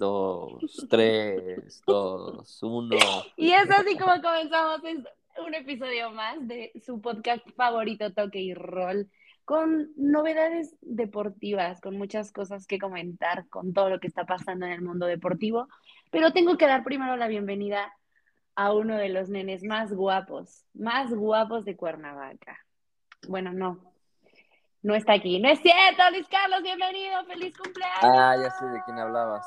dos, tres, dos, uno. Y es así como comenzamos un episodio más de su podcast favorito, Toque y Roll, con novedades deportivas, con muchas cosas que comentar, con todo lo que está pasando en el mundo deportivo. Pero tengo que dar primero la bienvenida a uno de los nenes más guapos, más guapos de Cuernavaca. Bueno, no, no está aquí. No es cierto, Luis Carlos, bienvenido, feliz cumpleaños. Ah, ya sé de quién hablabas.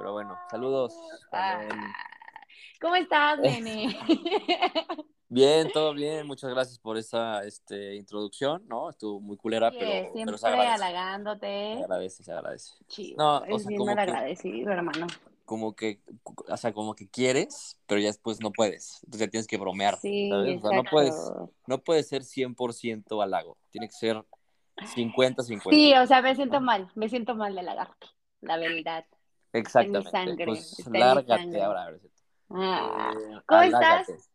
Pero bueno, saludos. Ah, ¿Cómo estás, nene? Bien, todo bien. Muchas gracias por esa este, introducción, ¿no? Estuvo muy culera, pero, siempre se agradece. halagándote. Se agradece, se agradece. Chido, no, es bien mal agradecido, hermano. Como que, o sea, como que quieres, pero ya después no puedes. Entonces ya tienes que bromear, sí, ¿sabes? O sea, no puedes, no puedes ser 100% halago. Tiene que ser 50-50. Sí, o sea, me siento mal, me siento mal de lagarto, la verdad. Exactamente. Sangre, pues lárgate ahora. A ver, ah, eh, ¿Cómo estás?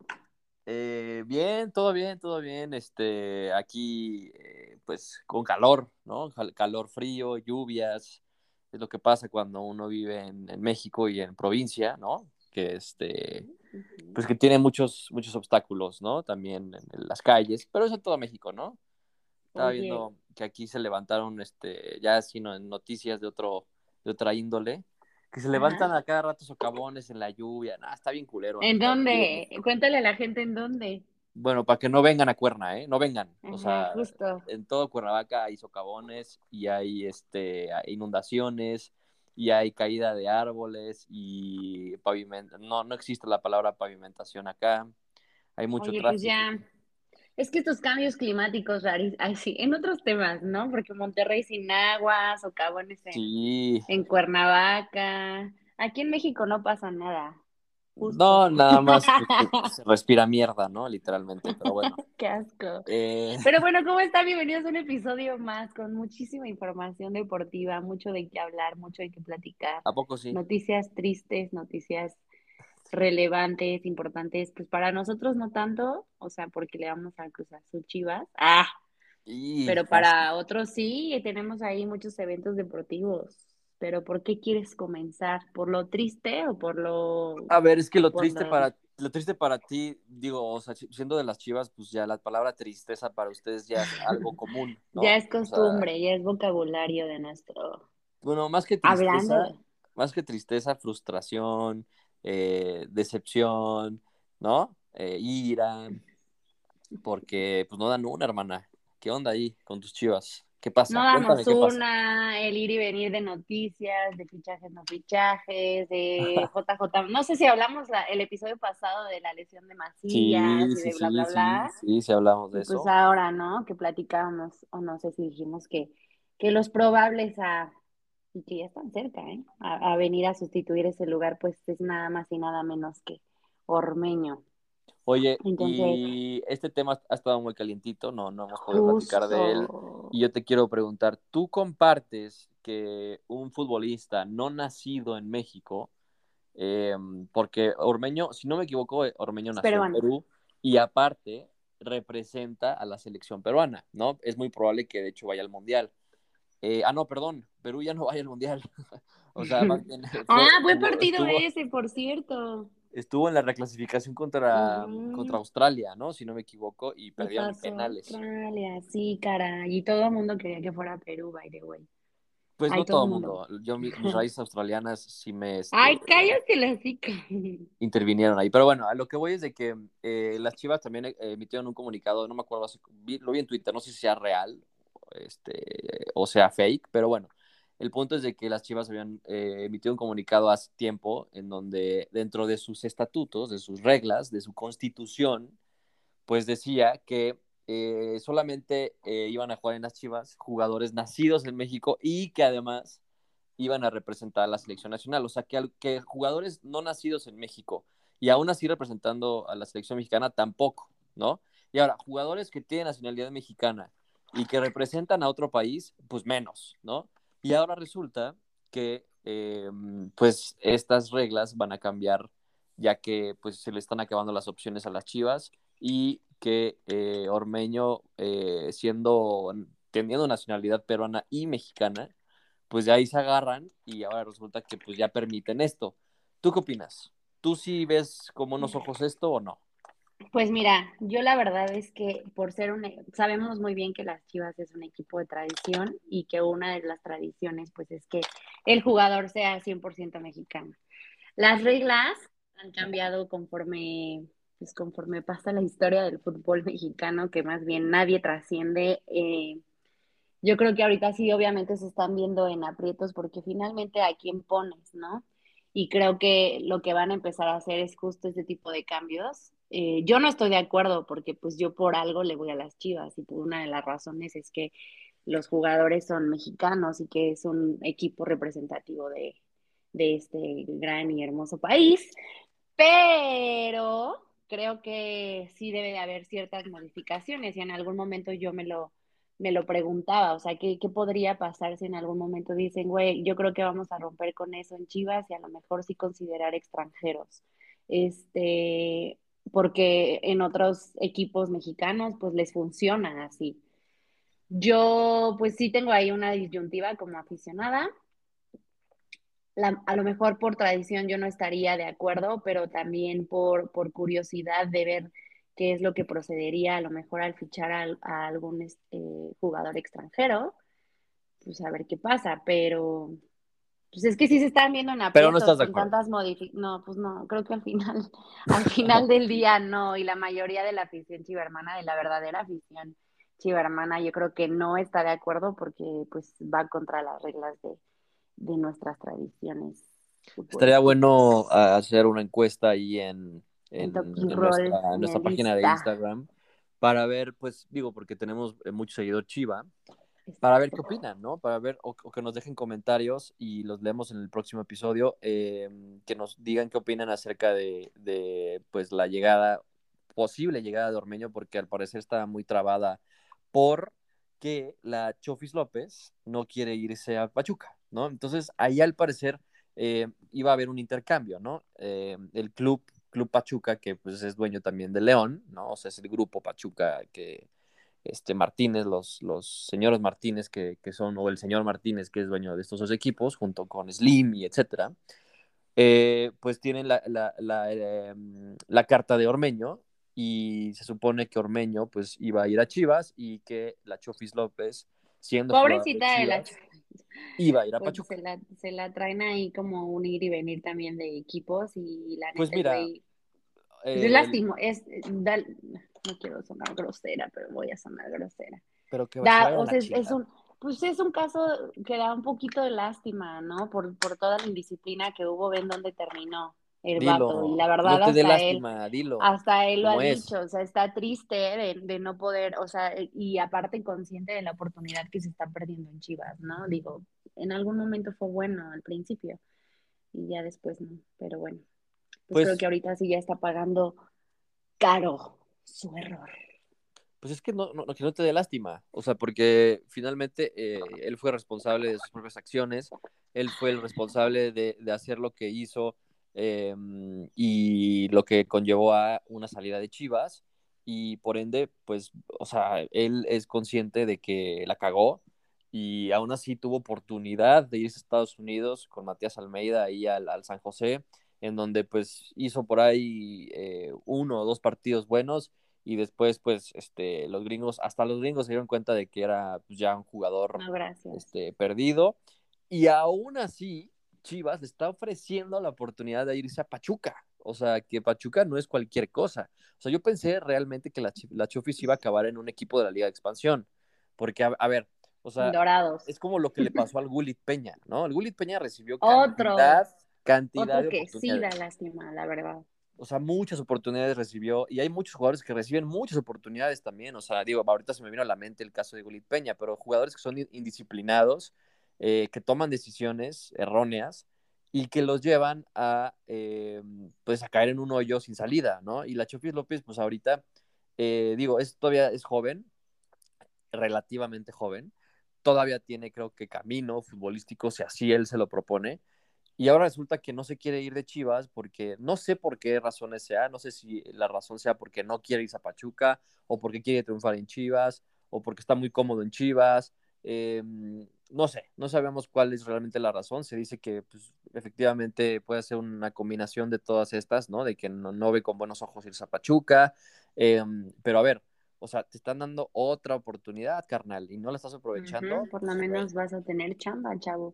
Eh, bien, todo bien, todo bien. Este, aquí, eh, pues, con calor, ¿no? Calor frío, lluvias. Es lo que pasa cuando uno vive en, en México y en provincia, ¿no? Que este, pues que tiene muchos, muchos obstáculos, ¿no? También en, las calles, pero es en todo México, ¿no? Estaba viendo que aquí se levantaron, este, ya sino en noticias de otro, de otra índole, que se levantan a cada rato socavones en la lluvia. Nah, está bien culero. ¿En dónde? Cuéntale a la gente en dónde. Bueno, para que no vengan a Cuerna, ¿eh? No vengan. o sea, justo. en todo Cuernavaca hay socavones y hay este, inundaciones y hay caída de árboles y pavimento. No, no existe la palabra pavimentación acá. Hay mucho Oye, tráfico. Pues ya es que estos cambios climáticos rarísimos, ay, sí, en otros temas, ¿no? Porque Monterrey sin agua, socavones en, en Cuernavaca. Aquí en México no pasa nada. No, nada más se respira mierda, ¿no? Literalmente, pero bueno. Qué asco. Eh, pero bueno, ¿cómo están? Bienvenidos a un episodio más con muchísima información deportiva, mucho de qué hablar, mucho de qué platicar. ¿A poco sí? Noticias tristes, noticias relevantes, importantes, pues para nosotros no tanto, o sea, porque le vamos a Cruz Azul Chivas. Ah, pero para otros sí, tenemos ahí muchos eventos deportivos. Pero ¿por qué quieres comenzar? ¿Por lo triste o por lo...? A ver, es que lo triste para lo triste para ti, digo, o sea, siendo de las chivas, pues ya la palabra tristeza para ustedes ya es algo común. Ya es costumbre, ya es vocabulario de nuestro. Bueno, más que tristeza, más que tristeza, frustración, eh, decepción, ¿no? Eh, ira, porque pues no dan una, hermana. ¿Qué onda ahí con tus chivas? ¿Qué pasa? No damos una, el ir y venir de noticias, de fichajes, no fichajes, de JJ. No sé si hablamos el episodio pasado de la lesión de Macías y de bla, bla, bla. Sí, sí, hablamos de eso. Pues ahora, ¿no? Que platicábamos, o no sé si dijimos que, que los probables a y que ya están cerca, ¿eh? A, venir a sustituir ese lugar, pues es nada más y nada menos que Ormeño. Oye, y este tema ha estado muy calientito, no, no hemos podido platicar de él. Y yo te quiero preguntar, ¿tú compartes que un futbolista no nacido en México, em, porque Ormeño, si no me equivoco, Ormeño nació en Perú, y aparte representa a la selección peruana, ¿no? Es muy probable que de hecho vaya al Mundial. Eh, ah, no, perdón, Perú ya no vaya al Mundial. o sea, ah, buen partido ese, por cierto. Estuvo en la reclasificación contra, contra Australia, ¿no? Si no me equivoco, y perdieron en penales. Australia, sí, cara. Y todo el mundo quería que fuera Perú, by the way. Pues no todo el mundo. Yo, mis, raíces australianas sí me. Este, Ay, cállate la chica. Intervinieron ahí. Pero bueno, a lo que voy es de que eh, las chivas también eh, emitieron un comunicado, no me acuerdo, lo vi en Twitter, no sé si sea real este, o sea fake, pero bueno, el punto es de que las Chivas habían eh, emitido un comunicado hace tiempo en donde dentro de sus estatutos, de sus reglas, de su constitución, pues decía que eh, solamente eh, iban a jugar en las Chivas jugadores nacidos en México y que además iban a representar a la selección nacional. O sea, que, que jugadores no nacidos en México y aún así representando a la selección mexicana tampoco, ¿no? Y ahora, jugadores que tienen nacionalidad mexicana y que representan a otro país, pues menos, ¿no? Y ahora resulta que eh, pues estas reglas van a cambiar ya que pues se le están acabando las opciones a las Chivas y que eh, Ormeño eh, siendo teniendo nacionalidad peruana y mexicana pues de ahí se agarran y ahora resulta que pues ya permiten esto. ¿Tú qué opinas? ¿Tú sí ves con unos ojos esto o no? Pues mira, yo la verdad es que por ser un, sabemos muy bien que las Chivas es un equipo de tradición y que una de las tradiciones pues es que el jugador sea 100% mexicano. Las reglas han cambiado conforme pues conforme pasa la historia del fútbol mexicano, que más bien nadie trasciende. Eh, yo creo que ahorita sí, obviamente se están viendo en aprietos porque finalmente a quién pones, ¿no? Y creo que lo que van a empezar a hacer es justo este tipo de cambios. Eh, yo no estoy de acuerdo porque pues yo por algo le voy a las Chivas y por una de las razones es que los jugadores son mexicanos y que es un equipo representativo de, de este gran y hermoso país. Pero creo que sí debe de haber ciertas modificaciones y en algún momento yo me lo, me lo preguntaba, o sea, ¿qué, ¿qué, podría pasar si en algún momento dicen, güey, yo creo que vamos a romper con eso en Chivas y a lo mejor sí considerar extranjeros? Este, porque en otros equipos mexicanos pues les funciona así. Yo pues sí tengo ahí una disyuntiva como aficionada, a lo mejor por tradición yo no estaría de acuerdo, pero también por, por curiosidad de ver qué es lo que procedería a lo mejor al fichar a, algún este, jugador extranjero, pues a ver qué pasa, pero pues es que sí se están viendo en pero no estás de acuerdo. tantas no, pues no, creo que al final, al final del día no, y la mayoría de la afición chivermana, de la verdadera afición chivermana, yo creo que no está de acuerdo porque pues va contra las reglas de, de nuestras tradiciones. Estaría bueno hacer una encuesta ahí en, en, nuestra, página de Instagram para ver, pues digo, porque tenemos eh, mucho seguidor Chiva, para ver qué opinan, ¿no? Para ver o, que nos dejen comentarios y los leemos en el próximo episodio, em, que nos digan qué opinan acerca de, de, pues, la llegada, posible llegada de Ormeño, porque al parecer está muy trabada por que la Chofis López no quiere irse a Pachuca. ¿no? Entonces, ahí al parecer eh, iba a haber un intercambio, ¿no? Eh, el club, Club Pachuca, que pues es dueño también de León, ¿no? O sea, es el grupo Pachuca que, este, Martínez, los, los señores Martínez que, son, o el señor Martínez que es dueño de estos dos equipos, junto con Slim y etcétera, eh, pues tienen la, em, la, carta de Ormeño y se supone que Ormeño pues iba a ir a Chivas y que la Chofis López, siendo... Pobrecita de, la iba a ir a pues, Pachuca. Se la, traen ahí como un ir y venir también de equipos y la Pues mira. pues es eh, lastimo, es, no quiero sonar grosera, pero voy a sonar grosera. Pero que da, o sea, es, un, pues es un caso que da un poquito de lástima, ¿no? Por, por toda la indisciplina que hubo, ven dónde terminó el vato. Y la verdad, hasta, él, hasta él lo ha dicho, o sea, está triste de, no poder, o sea, y aparte consciente de la oportunidad que se está perdiendo en Chivas, ¿no? Digo, en algún momento fue bueno al principio y ya después no, pero bueno, pues, pues creo que ahorita sí ya está pagando caro su error. Pues es que no, no, que no te dé lástima, o sea, porque finalmente eh, él fue responsable de sus propias acciones, él fue el responsable de, de hacer lo que hizo Em, y lo que conllevó a una salida de Chivas y por ende, pues, o sea, él es consciente de que la cagó y aún así tuvo oportunidad de irse a Estados Unidos con Matías Almeida ahí al, San José, en donde pues hizo por ahí eh, uno o dos partidos buenos y después pues este los gringos hasta los gringos se dieron cuenta de que era pues, ya un jugador este perdido y aún así Chivas le está ofreciendo la oportunidad de irse a Pachuca. O sea, que Pachuca no es cualquier cosa. O sea, yo pensé realmente que la, la Chofis iba a acabar en un equipo de la Liga de Expansión. Porque, a, ver, o sea, es como lo que le pasó al Gulit Peña, ¿no? El Gulit Peña recibió cantidad, cantidad Otro que sí da lástima, la verdad. O sea, muchas oportunidades recibió y hay muchos jugadores que reciben muchas oportunidades también. O sea, digo, ahorita se me vino a la mente el caso de Gulit Peña, pero jugadores que son indisciplinados, eh, que toman decisiones erróneas y que los llevan a, eh, pues a caer en un hoyo sin salida, ¿no? Y la Chofis López, pues ahorita, eh, digo, es, todavía es joven, relativamente joven, todavía tiene, creo que, camino futbolístico, si así él se lo propone, y ahora resulta que no se quiere ir de Chivas porque no sé por qué razones sea, no sé si la razón sea porque no quiere ir a Pachuca o porque quiere triunfar en Chivas o porque está muy cómodo en Chivas Eh, no sé, no sabemos cuál es realmente la razón. Se dice que pues, efectivamente puede ser una combinación de todas estas, ¿no? De que no, no ve con buenos ojos irse a Pachuca. Eh, pero a ver, o sea, te están dando otra oportunidad, carnal, y no la estás aprovechando. Ujú, por lo menos vas a tener chamba, chavo.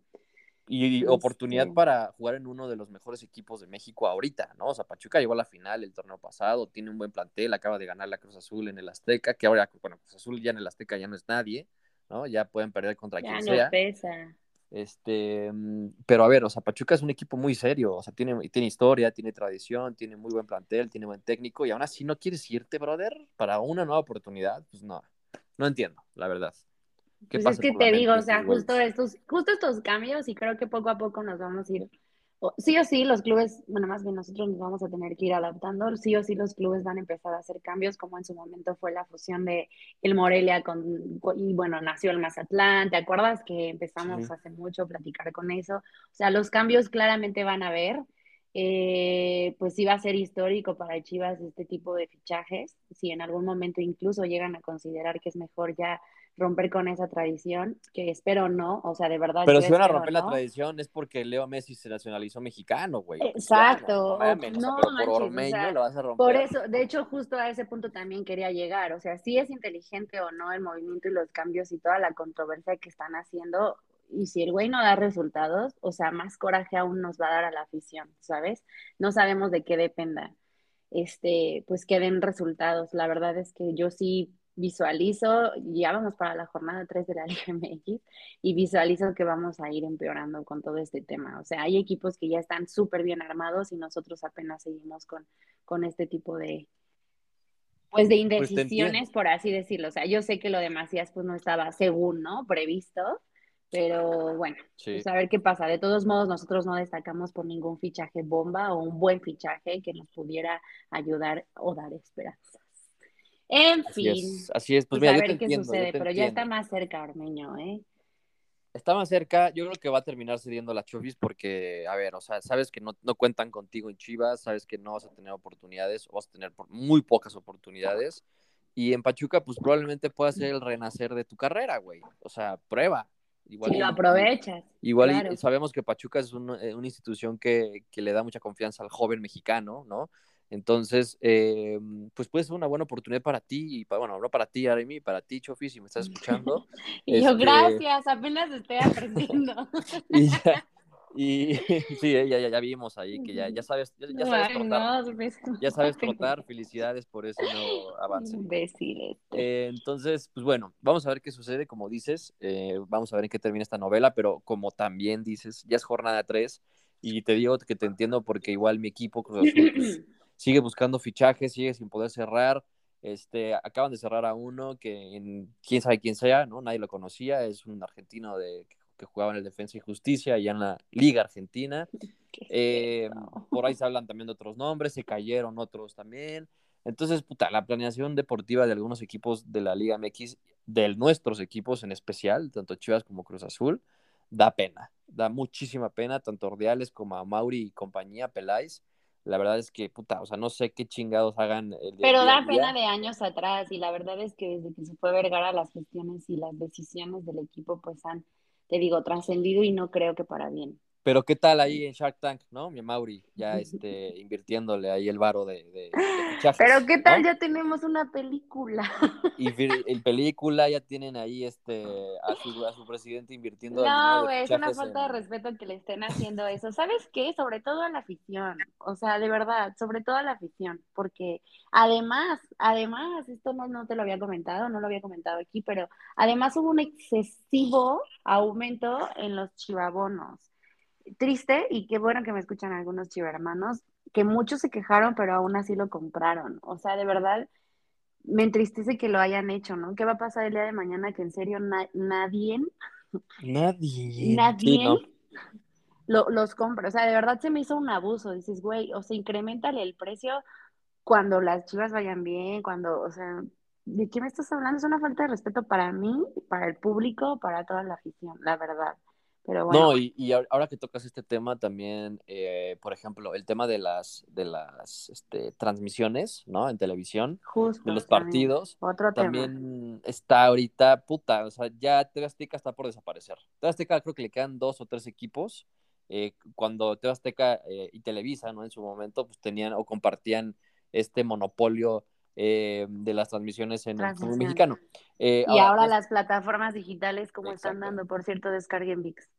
Y oportunidad Este- para jugar en uno de los mejores equipos de México ahorita, ¿no? O sea, Pachuca llegó a la final el torneo pasado, tiene un buen plantel, acaba de ganar la Cruz Azul en el Azteca, que ahora, bueno, Cruz Azul ya en el Azteca ya no es nadie, ¿no? Ya pueden perder contra Ya quien no sea. pesa. Este, mm, pero a ver, o sea, Pachuca es un equipo muy serio, o sea, tiene, tiene historia, tiene tradición, tiene muy buen plantel, tiene buen técnico, y aún así no quieres irte, brother, para una nueva oportunidad, pues no, no entiendo, la verdad. ¿Qué Pues es que te digo, o sea, justo estos, justo estos cambios y creo que poco a poco nos vamos a ir, o- sí o sí los clubes, bueno, más bien nosotros nos vamos a tener que ir adaptando, sí o sí los clubes van a empezar a hacer cambios, como en su momento fue la fusión de el Morelia con, con- y bueno, nació el Mazatlán, ¿te acuerdas que empezamos Sí. hace mucho a platicar con eso? O sea, los cambios claramente van a haber. Eh, pues sí va a ser histórico para Chivas este tipo de fichajes, si en algún momento incluso llegan a considerar que es mejor ya romper con esa tradición, que espero no, o sea, de verdad Pero si van a romper la tradición es porque Leo Messi se nacionalizó mexicano, güey. Exacto, no o sea, no por manches, o Ormeño sea, la vas a romper. Por eso, de hecho, justo a ese punto también quería llegar, o sea, si es inteligente o no el movimiento y los cambios y toda la controversia que están haciendo, y si el güey no da resultados, o sea, más coraje aún nos va a dar a la afición, ¿sabes? No sabemos de qué dependa, este, pues que den resultados. La verdad es que yo sí visualizo, ya vamos para la jornada 3 de la Liga MX, y visualizo que vamos a ir empeorando con todo este tema. O sea, hay equipos que ya están súper bien armados y nosotros apenas seguimos con, con este tipo de, pues de Pues indecisiones, por así decirlo. O sea, yo sé que lo de Macías pues no estaba según, ¿no? Previsto, pero bueno, Sí. pues a ver qué pasa. De todos modos, nosotros no destacamos por ningún fichaje bomba o un buen fichaje que nos pudiera ayudar o dar esperanzas. En Así fin, es, así es. Pues, pues mira, a yo ver te qué entiendo, yo sucede, te pero ya está más cerca Ormeño, ¿eh? Está más cerca, yo creo que va a terminar cediendo la Chofis porque, a ver, o sea, sabes que no, no cuentan contigo en Chivas, sabes que no vas a tener oportunidades, o vas a tener muy pocas oportunidades. Y en Pachuca, pues probablemente pueda ser el renacer de tu carrera, güey. O sea, prueba. Igual Si lo aprovechas, Igual claro. sabemos que Pachuca es un- eh, una institución que, que le da mucha confianza al joven mexicano, ¿no? Entonces, eh, pues puede ser una buena oportunidad para ti, y para, bueno, no para ti, Aremi, para ti, Chofi, si me estás escuchando. Y yo, Este, gracias, apenas estoy aprendiendo. Y, ya- y sí, eh, ya, ya, ya vimos ahí que ya, ya sabes, ya, ya sabes trotar, no, pues, ya sabes trotar, felicidades por ese nuevo avance. Eh, entonces, pues bueno, vamos a ver qué sucede, como dices, eh, vamos a ver en qué termina esta novela, pero como también dices, ya es jornada 3 y te digo que te entiendo porque igual mi equipo Cruz Azul pues, sigue buscando fichajes, sigue sin poder cerrar, este, acaban de cerrar a uno que en, quién sabe quién sea, ¿no? Nadie lo conocía, es un argentino de, que jugaba en el Defensa y Justicia y en la Liga Argentina. Eh, por ahí se hablan también de otros nombres, se cayeron otros también. Entonces, puta, la planeación deportiva de algunos equipos de la Liga MX, de nuestros equipos en especial, tanto Chivas como Cruz Azul, da pena, da muchísima pena, tanto Ordiales como a Mauri y compañía, Peláez. La verdad es que, puta, o sea, no sé qué chingados hagan el día- Pero día da pena de años atrás y la verdad es que desde que se fue Vergara las gestiones y las decisiones del equipo pues han, te digo, trascendido y no creo que para bien. Pero qué tal ahí en Shark Tank, ¿no? Mi Mauri, ya este, invirtiéndole ahí el varo de, de- de fichajes, Pero qué tal ¿no? ya tenemos una película. Y en película ya tienen ahí este a su, a su presidente invirtiendo No, güey, es una falta de respeto que le estén haciendo eso. ¿Sabes qué? Sobre todo a la afición. O sea, de verdad, sobre todo a la afición. Porque además, además, esto no, no te lo había comentado, no lo había comentado aquí, pero además hubo un excesivo aumento en los chivabonos. Triste, y qué bueno que me escuchan algunos chivermanos, que muchos se quejaron, pero aún así lo compraron. O sea, de verdad, me entristece que lo hayan hecho, ¿no? ¿Qué va a pasar el día de mañana que en serio na- nadie Nadie. nadie Sí, no. lo- los compra. O sea, de verdad se me hizo un abuso. Dices, güey, o sea, incrementale el precio cuando las chivas vayan bien, cuando, o sea, ¿de qué me estás hablando? Es una falta de respeto para mí, para el público, para toda la afición, la verdad. Pero bueno. No, y, y ahora que tocas este tema también, eh, por ejemplo, el tema de las, de las este, transmisiones, ¿no? En televisión, Justo, de los también. partidos, Otro tema. también está ahorita, puta, o sea, ya TV Azteca está por desaparecer. TV Azteca creo que le quedan dos o tres equipos. eh, cuando TV Azteca eh, y Televisa, ¿no? En su momento, pues tenían o compartían este monopolio eh, de las transmisiones en el fútbol mexicano. Eh, Y ahora pues, las plataformas digitales, como están Exacto. dando, por cierto, descarguen VIX.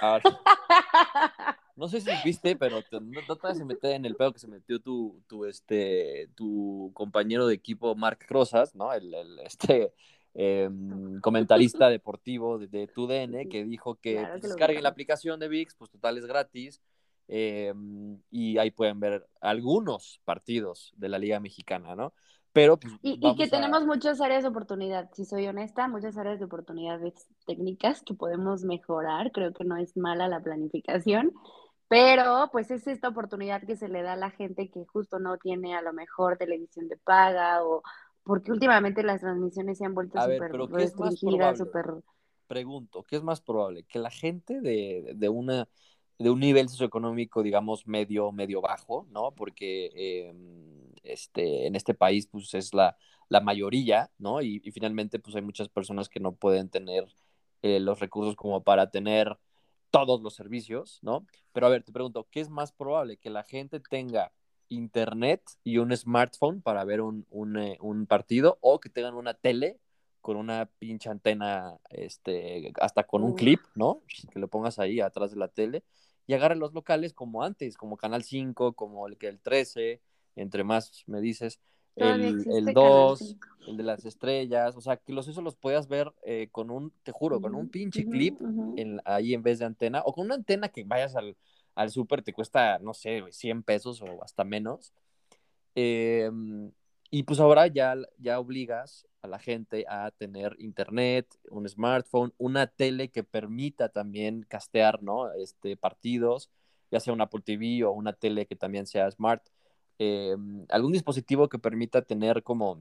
ahora- No sé si viste, pero te- no, no te vas a meter en el pedo que se metió tu, tu, este, tu compañero de equipo, Mark Rosas, ¿no? El, el, este, em, comentarista deportivo de, de TUDN, que dijo que Claro pues, que descarguen la aplicación de VIX, pues total es gratis, em, y ahí pueden ver algunos partidos de la Liga Mexicana, ¿no? Pero pues Y, y que a- tenemos muchas áreas de oportunidad, si soy honesta, muchas áreas de oportunidades técnicas que podemos mejorar. Creo que no es mala la planificación, pero pues es esta oportunidad que se le da a la gente que justo no tiene a lo mejor televisión de paga o porque últimamente las transmisiones se han vuelto súper pero ¿qué es más restringidas, súper... pregunto, ¿qué es más probable? Que la gente de, de una de un nivel socioeconómico, digamos, medio, medio bajo, ¿no? Porque eh, este, en este país, pues, es la, la mayoría, ¿no? Y, y finalmente, pues, hay muchas personas que no pueden tener eh, los recursos como para tener todos los servicios, ¿no? Pero a ver, te pregunto, ¿qué es más probable? ¿Que la gente tenga internet y un smartphone para ver un, un, eh, un partido o que tengan una tele con una pinche antena, este, hasta con un clip, ¿no? Que lo pongas ahí atrás de la tele y agarre los locales como antes, como Canal 5, como el que el 13, entre más me dices, el, el Canal 2, 5. el de las estrellas, o sea, que los eso los podías ver eh, con un, te juro, con un pinche clip ujú. en, ahí en vez de antena, o con una antena que vayas al, al súper, te cuesta, no sé, güey, 100 pesos o hasta menos. Eh, y pues ahora ya, ya obligas a la gente a tener internet, un smartphone, una tele que permita también castear, ¿no? Este, partidos, ya sea una Apple TV o una tele que también sea smart. Eh, algún dispositivo que permita tener como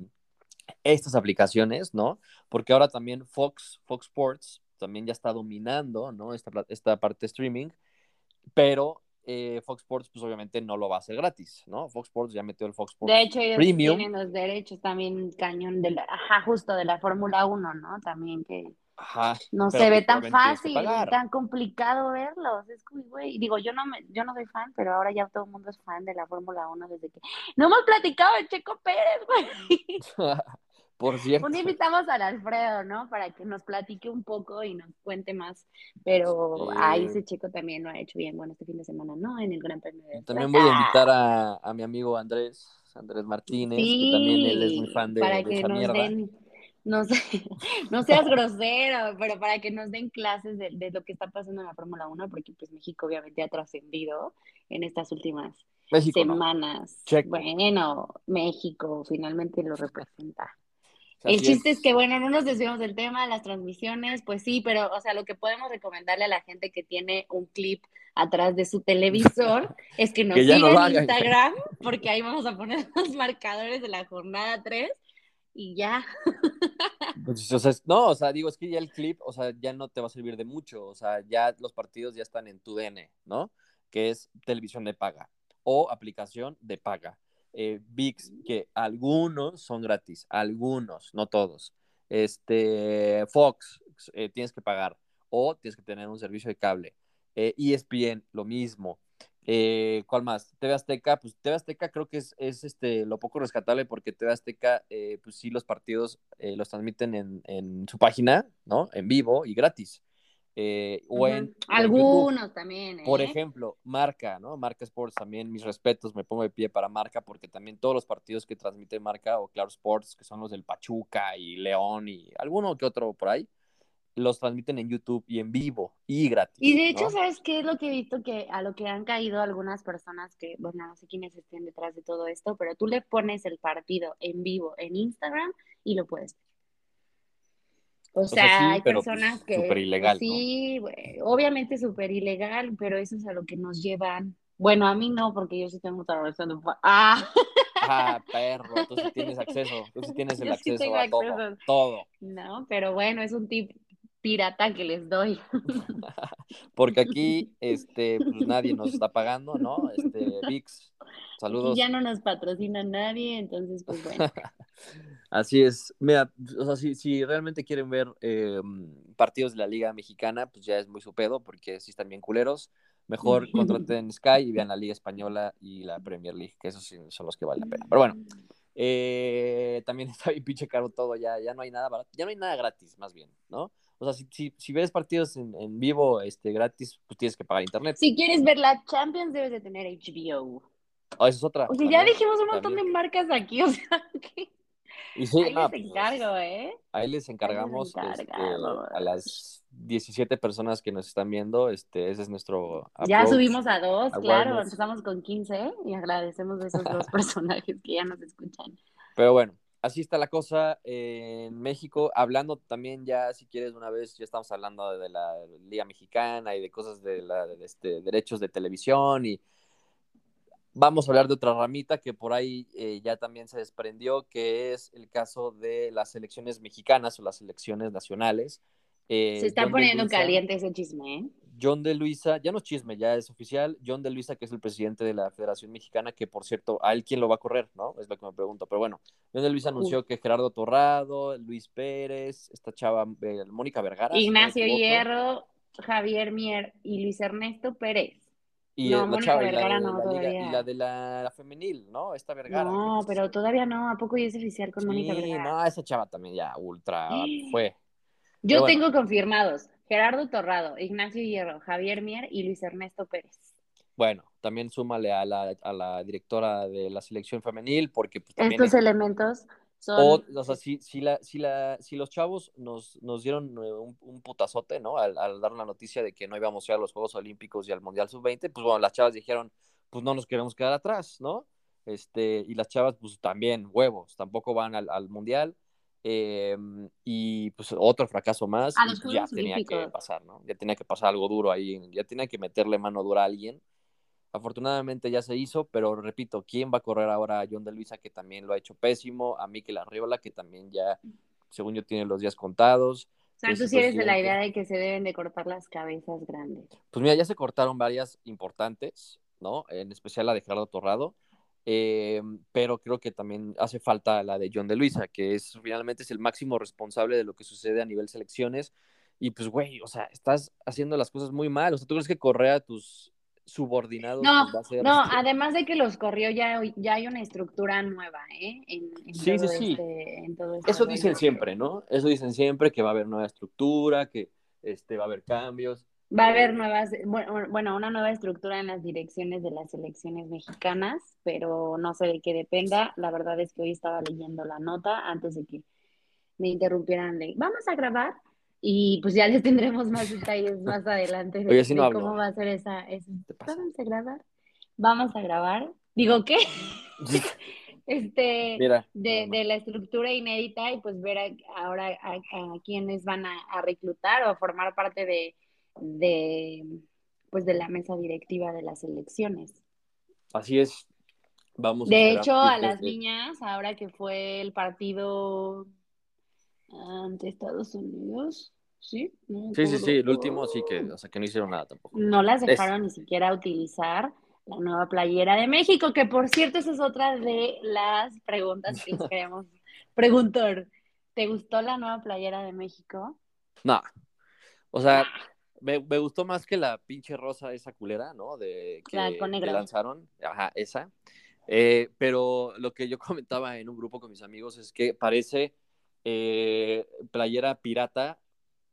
estas aplicaciones, ¿no? Porque ahora también Fox, Fox Sports también ya está dominando, ¿no? Esta, esta parte de streaming, pero eh, Fox Sports pues obviamente no lo va a hacer gratis, ¿no? Fox Sports ya metió el Fox Sports De hecho, ellos Premium. tienen los derechos también cañón de la, ajá, justo de la Fórmula 1, ¿no? También que Ajá, no se ve pues, tan que fácil, tan complicado verlos. Es como, güey, digo, yo no me, yo no soy fan, pero ahora ya todo el mundo es fan de la Fórmula 1 desde que no hemos platicado de Checo Pérez, güey. Por cierto. Un invitamos al Alfredo, ¿no? Para que nos platique un poco y nos cuente más. Pero Sí. ahí ese Checo también lo ha hecho bien. Bueno, este fin de semana, ¿no? En el Gran Premio de También voy a invitar a, a mi amigo Andrés, Andrés Martínez, que también él es muy fan de, para de que esa nos mierda. den, no sé, no seas grosero, pero para que nos den clases de, de lo que está pasando en la Fórmula 1, porque pues México obviamente ha trascendido en estas últimas México no. semanas. Checo. Bueno, México finalmente lo representa. El chiste es que, bueno, no nos desviamos del tema, las transmisiones, pues sí, pero, o sea, lo que podemos recomendarle a la gente que tiene un clip atrás de su televisor es que nos Que ya no en. Instagram, porque ahí vamos a poner los marcadores de la jornada 3 y ya. Pues, o sea, no, o sea, digo, es que ya el clip, o sea, ya no te va a servir de mucho, o sea, ya los partidos ya están en tu DN, ¿no? Que es televisión de paga o aplicación de paga. Eh, VIX, que algunos son gratis, algunos, no todos. Este, Fox, eh, tienes que pagar o tienes que tener un servicio de cable. Eh, ESPN, lo mismo. Eh, ¿Cuál más? TV Azteca, pues TV Azteca creo que es, es este, lo poco rescatable porque TV Azteca, eh, pues sí, los partidos los transmiten en, en su página, ¿no? En vivo y gratis. Eh, en, Ujú. o en. Algunos también, ¿eh? Por ejemplo, Marca, ¿no? Marca Sports también, mis respetos, me pongo de pie para Marca porque también todos los partidos que transmite Marca o Claro Sports, que son los del Pachuca y León y alguno que otro por ahí, los transmiten en YouTube y en vivo y gratis. Y de hecho, ¿no? ¿sabes qué es lo que he visto? Que a lo que han caído algunas personas que, bueno, no sé quiénes estén detrás de todo esto, pero tú le pones el partido en vivo en Instagram y lo puedes ver. O sea, sea, sí, hay pero, pues, personas que, súper ilegal, sí, obviamente súper ilegal, pero eso es a lo que nos llevan. Bueno, a mí no, porque yo sí tengo de Ah, Ah, perro, tú sí tienes acceso, tú sí tienes el Yo acceso a todo, todo. no, pero bueno, es un tip pirata que les doy. Porque aquí, este, pues nadie nos está pagando, ¿no? Este, VIX, saludos. Y ya no nos patrocina nadie, entonces, pues bueno. Así es. Mira, o sea, si, si realmente quieren ver eh, partidos de la Liga Mexicana, pues ya es muy su pedo, porque sí están bien culeros. Mejor contraten Sky y vean la Liga Española y la Premier League, que esos sí son los que valen la pena. Pero bueno, eh, también está bien pinche caro todo, ya, ya no hay nada barato, ya no hay nada gratis, más bien, ¿no? O sea, si, si, si ves partidos en, en, vivo este, gratis, pues tienes que pagar internet. Si quieres ver la Champions, debes de tener HBO. Oh, esa es otra. O sea, ya dijimos un montón también. de marcas aquí, o sea, que... Y sí, ahí no, les pues, encargo, ¿eh? Ahí les encargamos, Ahí este, a las 17 personas que nos están viendo, este, ese es nuestro Ya subimos a dos, claro, awareness. empezamos con 15 y agradecemos a esos dos personajes que ya nos escuchan. Pero bueno, así está la cosa en México. Hablando también ya, si quieres, una vez, ya estamos hablando de la Liga Mexicana y de cosas de, la, de este, derechos de televisión y vamos a hablar de otra ramita que por ahí eh, ya también se desprendió, que es el caso de las selecciones mexicanas o las selecciones nacionales. Eh, Se está John poniendo Luisa- caliente ese chisme, ¿eh? John de Luisa, ya no es chisme, ya es oficial. John de Luisa, que es el presidente de la Federación Mexicana, que por cierto, a él quién lo va a correr, ¿no? Es lo que me pregunto. Pero bueno, John de Luisa anunció que Gerardo Torrado, Luis Pérez, esta chava, eh, Mónica Vergara. Ignacio Hierro, Javier Mier y Luis Ernesto Pérez. Y no, la y no, la liga- y la de la, femenil, ¿no? Esta Vergara. No, pero todavía no. ¿A poco ya es oficial con Mónica Sí, Vergara? no, esa chava también ya ultra fue. Yo bueno. tengo confirmados Gerardo Torrado, Ignacio Hierro, Javier Mier y Luis Ernesto Pérez. Bueno, también súmale a la, a la directora de la selección femenil, porque pues, también Estos es- elementos son... O, o sea, si, si, la, si, la, si los chavos nos, nos dieron eh, un, un putazote, ¿no? Al, al dar la noticia de que no íbamos a ir a los Juegos Olímpicos y al Mundial Sub-20, pues bueno, las chavas dijeron, pues no nos queremos quedar atrás, ¿no? Este, y las chavas, pues también, huevos, tampoco van al, al Mundial. eh, y pues otro fracaso más, A y los pues, ya tenía que pasar, ¿no? Ya tenía que pasar algo duro ahí, ya tenía que meterle mano dura a alguien. Afortunadamente ya se hizo, pero repito, ¿quién va a correr ahora a John de Luisa, que también lo ha hecho pésimo? A Mikel Arriola, que también ya, según yo, tiene los días contados. O sea, tú sí eres de la idea de que se deben de cortar las cabezas grandes. Pues mira, ya se cortaron varias importantes, ¿no? En especial la de Gerardo Torrado. eh, pero creo que también hace falta la de John de Luisa, que es finalmente es el máximo responsable de lo que sucede a nivel selecciones. Y pues, güey, o sea, estás haciendo las cosas muy mal. O sea, ¿tú crees que correr a tus subordinados No, pues, va a ser... no, además de que los corrió, ya, ya hay una estructura nueva, ¿eh? En, en Sí, todo sí, sí. Este, en todo este Eso dicen siempre, ¿no? Eso dicen siempre, que va a haber nueva estructura, que este, va a haber cambios. Va a haber nuevas, bueno, bueno, una nueva estructura en las direcciones de las selecciones mexicanas, pero no sé de qué dependa. La verdad es que hoy estaba leyendo la nota antes de que me interrumpieran de, vamos a grabar y pues ya les tendremos más detalles más adelante de, no cómo va a ser esa, esa-. Vamos a grabar, vamos a grabar. Digo, ¿qué? Este, Mira, de, de la estructura inédita y pues ver a- ahora a, a quiénes van a, a reclutar o a formar parte de, de, pues de la mesa directiva de las elecciones. así es. Vamos a De hecho, a noticias las niñas, ahora que fue el partido ante Estados Unidos, ¿sí? No Sí, sí, sí, el último sí que, o sea, que no hicieron nada tampoco. No las Es- dejaron ni siquiera utilizar la nueva playera de México, que por cierto, esa es otra de las preguntas que les queremos preguntar. ¿Te gustó la nueva playera de México? No. O sea, me, me gustó más que la pinche rosa esa culera, ¿no? De que, La con que negro. lanzaron. Ajá, esa. Eh, pero lo que yo comentaba en un grupo con mis amigos es que parece eh, playera pirata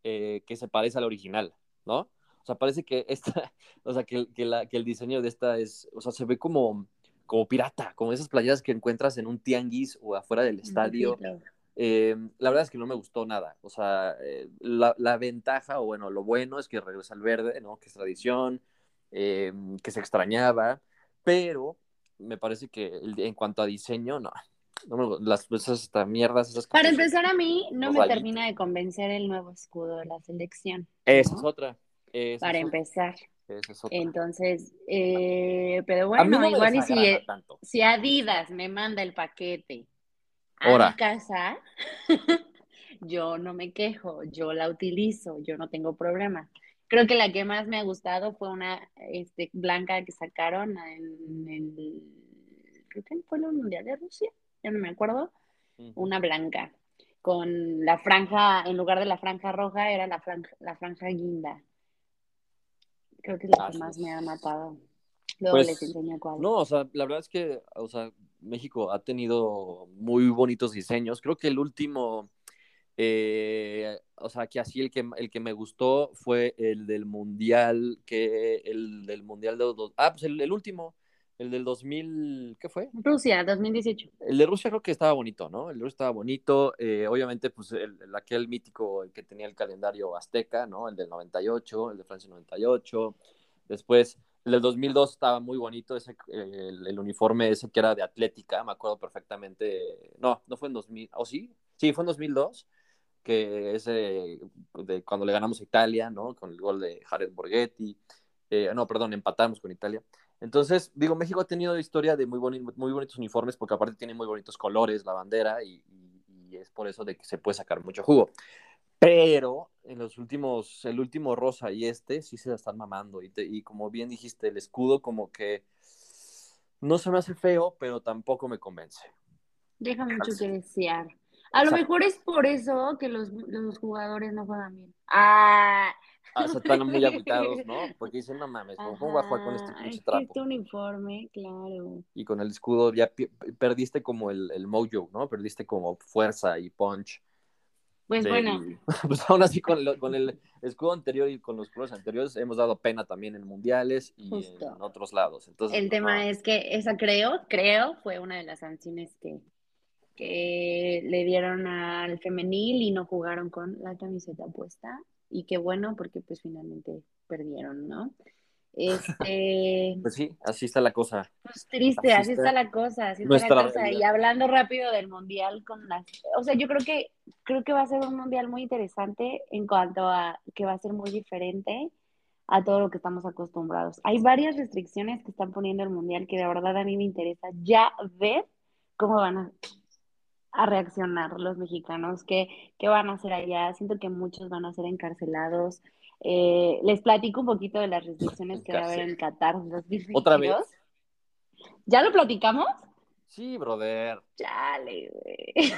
eh, que se parece al original, ¿no? O sea, parece que esta, o sea, que, que, la, que el diseño de esta es, o sea, se ve como, como pirata, como esas playeras que encuentras en un tianguis o afuera del estadio. Eh, la verdad es que no me gustó nada. O sea, eh, la, la, ventaja, o bueno, lo bueno es que regresa al verde, ¿no? Que es tradición, eh, que se extrañaba, pero me parece que en cuanto a diseño, no. No me, las esas esta, mierdas, esas Para empezar, a mí no me termina de convencer el nuevo escudo de la selección. Esa ¿no? es otra. Esa Para es empezar. Otra. Esa es otra. Entonces, eh, pero bueno, no igual y si, tanto. si Adidas me manda el paquete a Ahora. mi casa, yo no me quejo, yo la utilizo, yo no tengo problema. Creo que la que más me ha gustado fue una este, blanca que sacaron en el, creo que fue en el Mundial de Rusia, ya no me acuerdo, una blanca, con la franja, en lugar de la franja roja, era la franja, la franja guinda. Creo que es la que más me ha matado. Luego Pues, les enseño cuál. No, o sea, la verdad es que, o sea, México ha tenido muy bonitos diseños. Creo que el último, eh, o sea, que así el que, el que me gustó fue el del Mundial, que el del Mundial de los... Ah, pues el, el último, el del 2000, ¿qué fue? Rusia, 2018. El de Rusia creo que estaba bonito, ¿no? El de Rusia estaba bonito. eh, obviamente, pues el, el- aquel mítico, el que tenía el calendario azteca, ¿no? El del 98, el de Francia 98. Después, el del 2002 estaba muy bonito, ese, el, el uniforme ese que era de Atlética, me acuerdo perfectamente. No, no fue en 2000, ¿o sí? Sí, fue en 2002, que es eh, de cuando le ganamos a Italia, ¿no? Con el gol de Jared Borghetti. Eh, no, perdón, empatamos con Italia. Entonces, digo, México ha tenido historia de muy, boni muy bonitos uniformes porque aparte tiene muy bonitos colores la bandera y, y- y es por eso de que se puede sacar mucho jugo. Pero en los últimos, el último rosa y este sí se la están mamando. Y, te- y como bien dijiste, el escudo como que no se me hace feo, pero tampoco me convence. Deja mucho que desear. A lo mejor es por eso que los, los jugadores no juegan bien. Ah, Ah, se están muy agüitados, ¿no? Porque dicen, no mames, ¿cómo, cómo voy a jugar con este ajá, pinche es que trapo? este uniforme, claro. Y con el escudo ya perdiste como el, el mojo, ¿no? Perdiste como fuerza y punch. Pues del- bueno, pues aún así con, lo- con el escudo anterior y con los colores anteriores hemos dado pena también en mundiales y Justo. en otros lados. Entonces, el pues, tema no. es que esa creo, creo, fue una de las sanciones que, que le dieron al femenil y no jugaron con la camiseta puesta. Y qué bueno, porque pues finalmente perdieron, ¿no? Este, Pues sí, así está la cosa. Pues triste, Así así está está la cosa, así está la cosa. Y hablando rápido del mundial con las, o sea, yo creo que creo que va a ser un mundial muy interesante en cuanto a que va a ser muy diferente a todo lo que estamos acostumbrados. Hay varias restricciones que están poniendo el mundial que de verdad a mí me interesa ya ver cómo van a, a reaccionar los mexicanos, qué, qué van a hacer allá. Siento que muchos van a ser encarcelados. Eh, les platico un poquito de las restricciones que va a haber en Qatar 2022. ¿Otra vez? ¿Ya lo platicamos? Sí, brother. Chale, güey.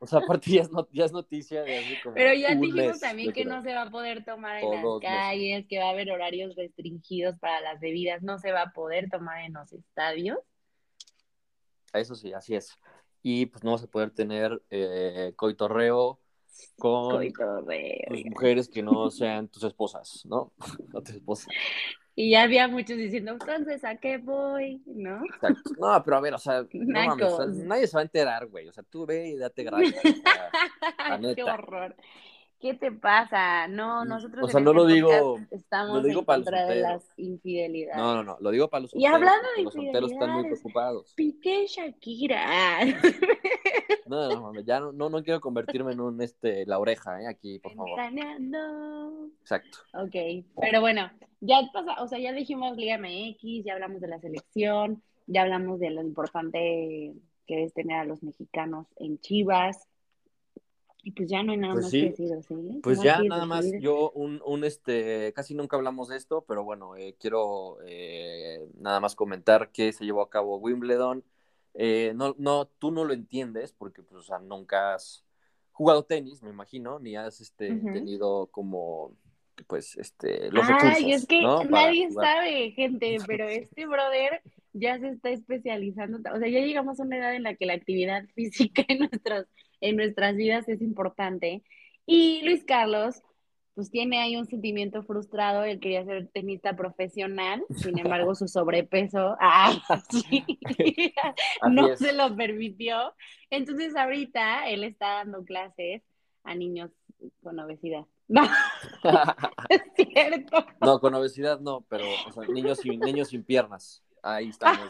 O sea, aparte ya es, not- ya es noticia de hace como Pero ya dijimos mes, también que creo. no se va a poder tomar en las meses. calles, que va a haber horarios restringidos para las bebidas, no se va a poder tomar en los estadios. Eso sí, así es. Y pues no vas a poder tener eh, coitorreo con Coitorreo, mujeres que no sean tus esposas, ¿no? No tus esposas. Y ya había muchos diciendo, entonces, ¿a qué voy? ¿No? Exacto. No, pero a ver, o sea, no mames, o sea, nadie se va a enterar, güey. O sea, tú ve y date gracias. Qué horror. ¿Qué te pasa? No, nosotros O sea, no este lo digo- estamos lo digo en para los contra de las infidelidades. no, no, no, lo digo para los Y solteros. hablando porque de los solteros están muy preocupados. Piqué Shakira. No, no, mames, ya no, no, no quiero convertirme en un, este, la oreja, ¿eh? Aquí, por favor. Ventaneando. Exacto. Ok, pero bueno, ya pasa, o sea, ya dijimos Liga MX, ya hablamos de la selección, ya hablamos de lo importante que es tener a los mexicanos en Chivas. Y pues ya no hay nada Pues más sí. que decir, ¿o ¿sí? Pues ¿No ya nada más, yo un, un este, casi nunca hablamos de esto, pero bueno, eh, quiero eh, nada más comentar que se llevó a cabo Wimbledon. Eh, no, no, tú no lo entiendes porque pues, o sea, nunca has jugado tenis, me imagino, ni has este, tenido como, pues, este, los Ay, recursos, es que ¿no? Nadie sabe, gente, pero este brother ya se está especializando. O sea, ya llegamos a una edad en la que la actividad física en nuestras, en nuestras vidas es importante. Y Luis Carlos, pues tiene ahí un sentimiento frustrado. Él quería ser tenista profesional, sin embargo, su sobrepeso ah, sí, no se lo permitió. Entonces, ahorita él está dando clases a niños con obesidad. No, es cierto. No, con obesidad no, pero o sea, niños, sin, niños sin piernas. Ahí estamos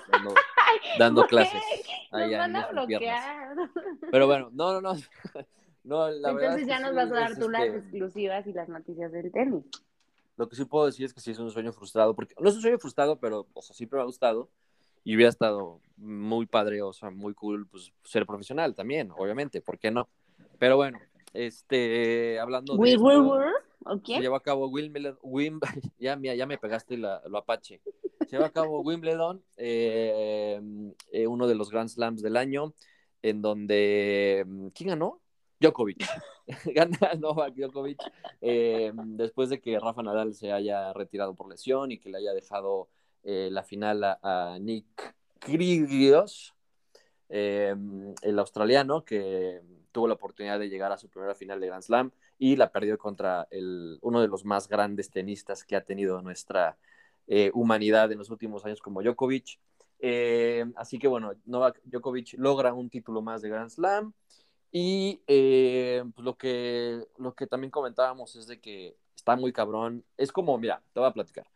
dando clases. Van a bloquear. Pero bueno, no, no, no. No, la Entonces ya nos sí, vas a dar tú las este, exclusivas y las noticias del tenis. Lo que sí puedo decir es que sí es un sueño frustrado, porque no es un sueño frustrado, pero o sea, siempre me ha gustado y hubiera estado muy padre, o sea, muy cool, pues ser profesional también, obviamente, ¿por qué no? Pero bueno, este, hablando de Will, Will, Will, a cabo Wimbledon, Wim- ya, mira, ya me pegaste la- lo apache. Se llevó a cabo Wimbledon, eh, eh, uno de los Grand Slams del año, en donde, ¿quién ganó? Djokovic. Gana Novak Djokovic eh, después de que Rafa Nadal se haya retirado por lesión y que le haya dejado la final a, a Nick Kyrgios, el australiano, que tuvo la oportunidad de llegar a su primera final de Grand Slam y la perdió contra el, uno de los más grandes tenistas que ha tenido nuestra eh, humanidad en los últimos años como Djokovic. Eh, así que bueno, Novak Djokovic logra un título más de Grand Slam y eh, pues lo, que, lo que también comentábamos es de que está muy cabrón. Es como, mira, te voy a platicar.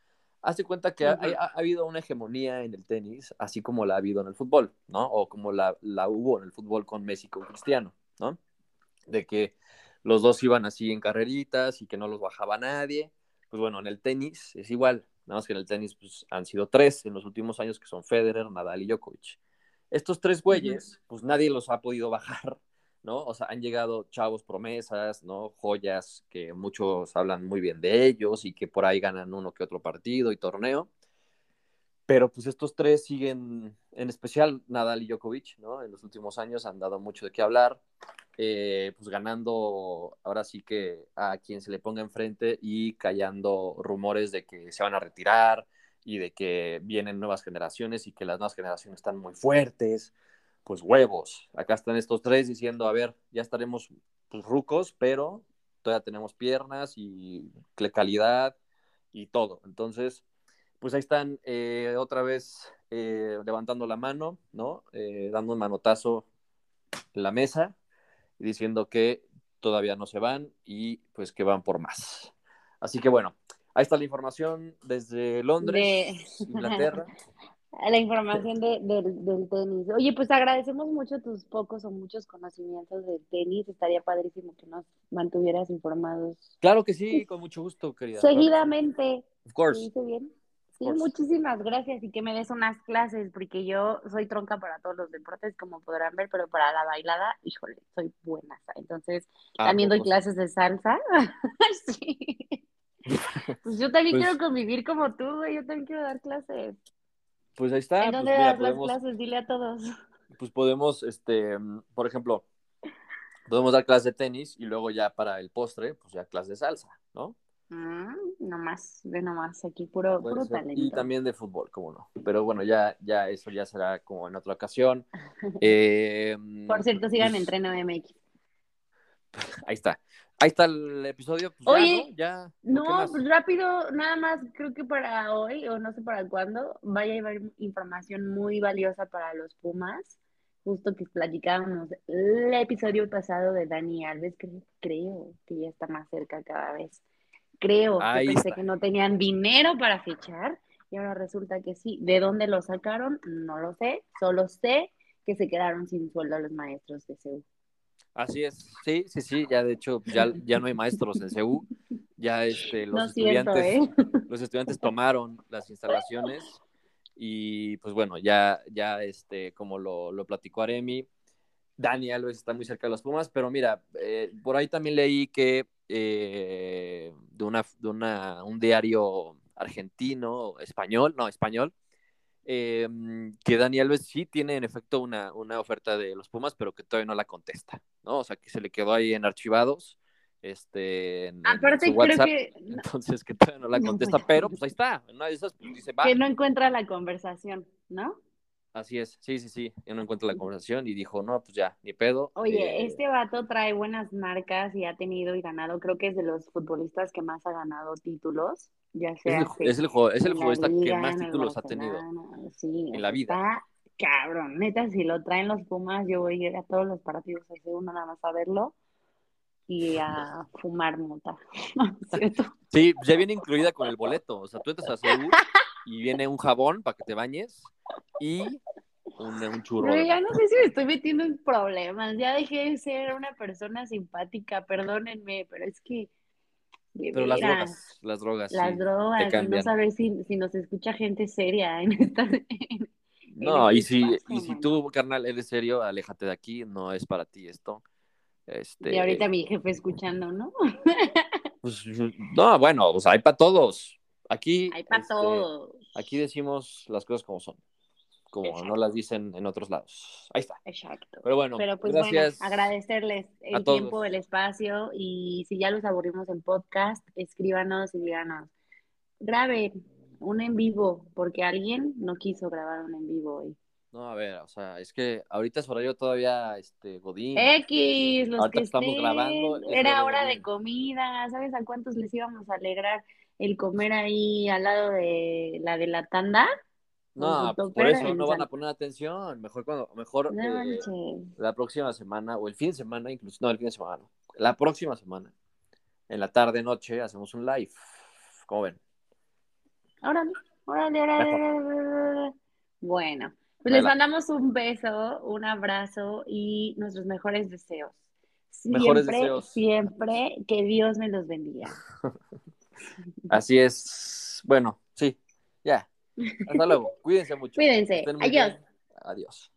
Hazte cuenta que ha, Ujú. ha- ha habido una hegemonía en el tenis, así como la ha habido en el fútbol, ¿no? O como la, la hubo en el fútbol con Messi con Cristiano, ¿no? De que los dos iban así en carreritas y que no los bajaba nadie. Pues bueno, en el tenis es igual, nada más que en el tenis pues, han sido tres en los últimos años que son Federer, Nadal y Djokovic. Estos tres güeyes, pues nadie los ha podido bajar, ¿no? O sea, han llegado chavos promesas, ¿no? Joyas que muchos hablan muy bien de ellos y que por ahí ganan uno que otro partido y torneo. Pero pues estos tres siguen, en especial Nadal y Djokovic, ¿no? En los últimos años han dado mucho de qué hablar, eh, pues ganando ahora sí que a quien se le ponga enfrente y callando rumores de que se van a retirar y de que vienen nuevas generaciones y que las nuevas generaciones están muy fuertes. Pues huevos, acá están estos tres diciendo, a ver, ya estaremos pues rucos, pero todavía tenemos piernas y calidad y todo. Entonces, pues ahí están eh, otra vez eh, levantando la mano, ¿no? Eh, dando un manotazo en la mesa y diciendo que todavía no se van y pues que van por más. Así que bueno, ahí está la información desde Londres, De- Inglaterra. La información de- del, del tenis. Oye, pues agradecemos mucho tus pocos o muchos conocimientos del tenis. Estaría padrísimo que nos mantuvieras informados Claro que sí, con mucho gusto, querida. seguidamente. Of course. ¿Se dice bien? Sí, muchísimas gracias y que me des unas clases, porque yo soy tronca para todos los deportes, como podrán ver, pero para la bailada, híjole, soy buena. Entonces, ¿A también doy poco sí? clases de salsa. Sí. Pues yo también Pues- quiero convivir como tú, güey, yo también quiero dar clases. Pues ahí está. ¿En Pues dónde mira, das las podemos, clases? Dile a todos. pues podemos, este, por ejemplo, podemos dar clases de tenis y luego ya para el postre, pues ya clases de salsa, ¿no? Mm, nomás, ve nomás, aquí puro, Puede puro ser. talento. Y también de fútbol, cómo no. Pero bueno, ya, ya eso ya será como en otra ocasión. Eh, Por cierto, sigan pues, Entreno MX. Ahí está. Ahí está el episodio. Pues ya, ¿no? Pues rápido, nada más, creo que para hoy, o no sé para cuándo, vaya a haber información muy valiosa para los Pumas. Justo que platicábamos el episodio pasado de Dani Alves, que creo que ya está más cerca cada vez. Creo, Ahí pensé está. que no tenían dinero para fichar y ahora resulta que sí. ¿De dónde lo sacaron? No lo sé, solo sé que se quedaron sin sueldo los maestros de CEU. Así es. Sí, sí, sí. Ya de hecho, ya, ya no hay maestros en CEU. Ya este, los No estudiantes, ¿eh? los estudiantes tomaron las instalaciones y pues bueno, ya, ya este, como lo, lo platicó Aremi, Dani Alves está muy cerca de los Pumas, pero mira, eh, por ahí también leí que eh, de, una, de una, un diario argentino, español, no, español, eh, que Dani Alves sí tiene en efecto una, una oferta de los Pumas, pero que todavía no la contesta, ¿no? O sea, que se le quedó ahí en archivados, este, en, en Aparte, creo que, entonces que todavía no la No, contesta, bueno. pero pues ahí está, en una de esas pues, dice, va, que no encuentra la conversación, ¿no? Así es, sí, sí, sí, ya no encuentra la conversación y dijo, no, pues ya, ni pedo. Oye, eh, este vato trae buenas marcas y ha tenido y ganado, creo que es de los futbolistas que más ha ganado títulos, ya es sea el, es el, juego- es el en la futbolista que más el títulos ha tenido. Sí, en la vida. Está cabrón, neta, si lo traen los Pumas, yo voy a ir a todos los partidos a uno nada más a verlo y a fumar mota, ¿no es cierto? Sí, ya viene incluida con el boleto. O sea, tú entras a Seúl y viene un jabón para que te bañes y un, un churro. Pero ya no sé si me estoy metiendo en problemas, ya dejé de ser una persona simpática, perdónenme, pero es que Pero las drogas, las drogas, las sí, drogas, no saber si, si nos escucha gente seria en esta, en- No, en y si, espacio, y si tú, carnal, eres serio, aléjate de aquí, no es para ti esto. Este, Y ahorita mi jefe escuchando, ¿no? pues, no, bueno, pues hay para todos. Aquí, Hay para este, todos. aquí decimos las cosas como son, como no las dicen en otros lados. Ahí está. Exacto. Pero bueno, Pero pues gracias. bueno, agradecerles el todos. tiempo, el espacio y si ya los aburrimos en podcast, escríbanos y díganos, graben un en vivo, porque alguien no quiso grabar un en vivo hoy. No, a ver, o sea, es que ahorita es horario todavía, este, Godín. X, los Ahorita que estamos estén, grabando, era hora de comida, ¿sabes a cuántos les íbamos a alegrar el comer ahí al lado de la de la tanda? No, por eso no van a poner atención. Mejor cuando, mejor No eh, la próxima semana o el fin de semana, incluso, no, el fin de semana, no. La próxima semana, en la tarde, noche, hacemos un live. ¿Cómo ven? Órale, órale, órale. Bueno, pues les mandamos un beso, un abrazo y nuestros mejores deseos. Mejores Siempre, deseos. siempre que Dios me los bendiga. Así es. Bueno, sí, ya. Hasta luego. Cuídense mucho. Cuídense. Adiós. bien. Adiós.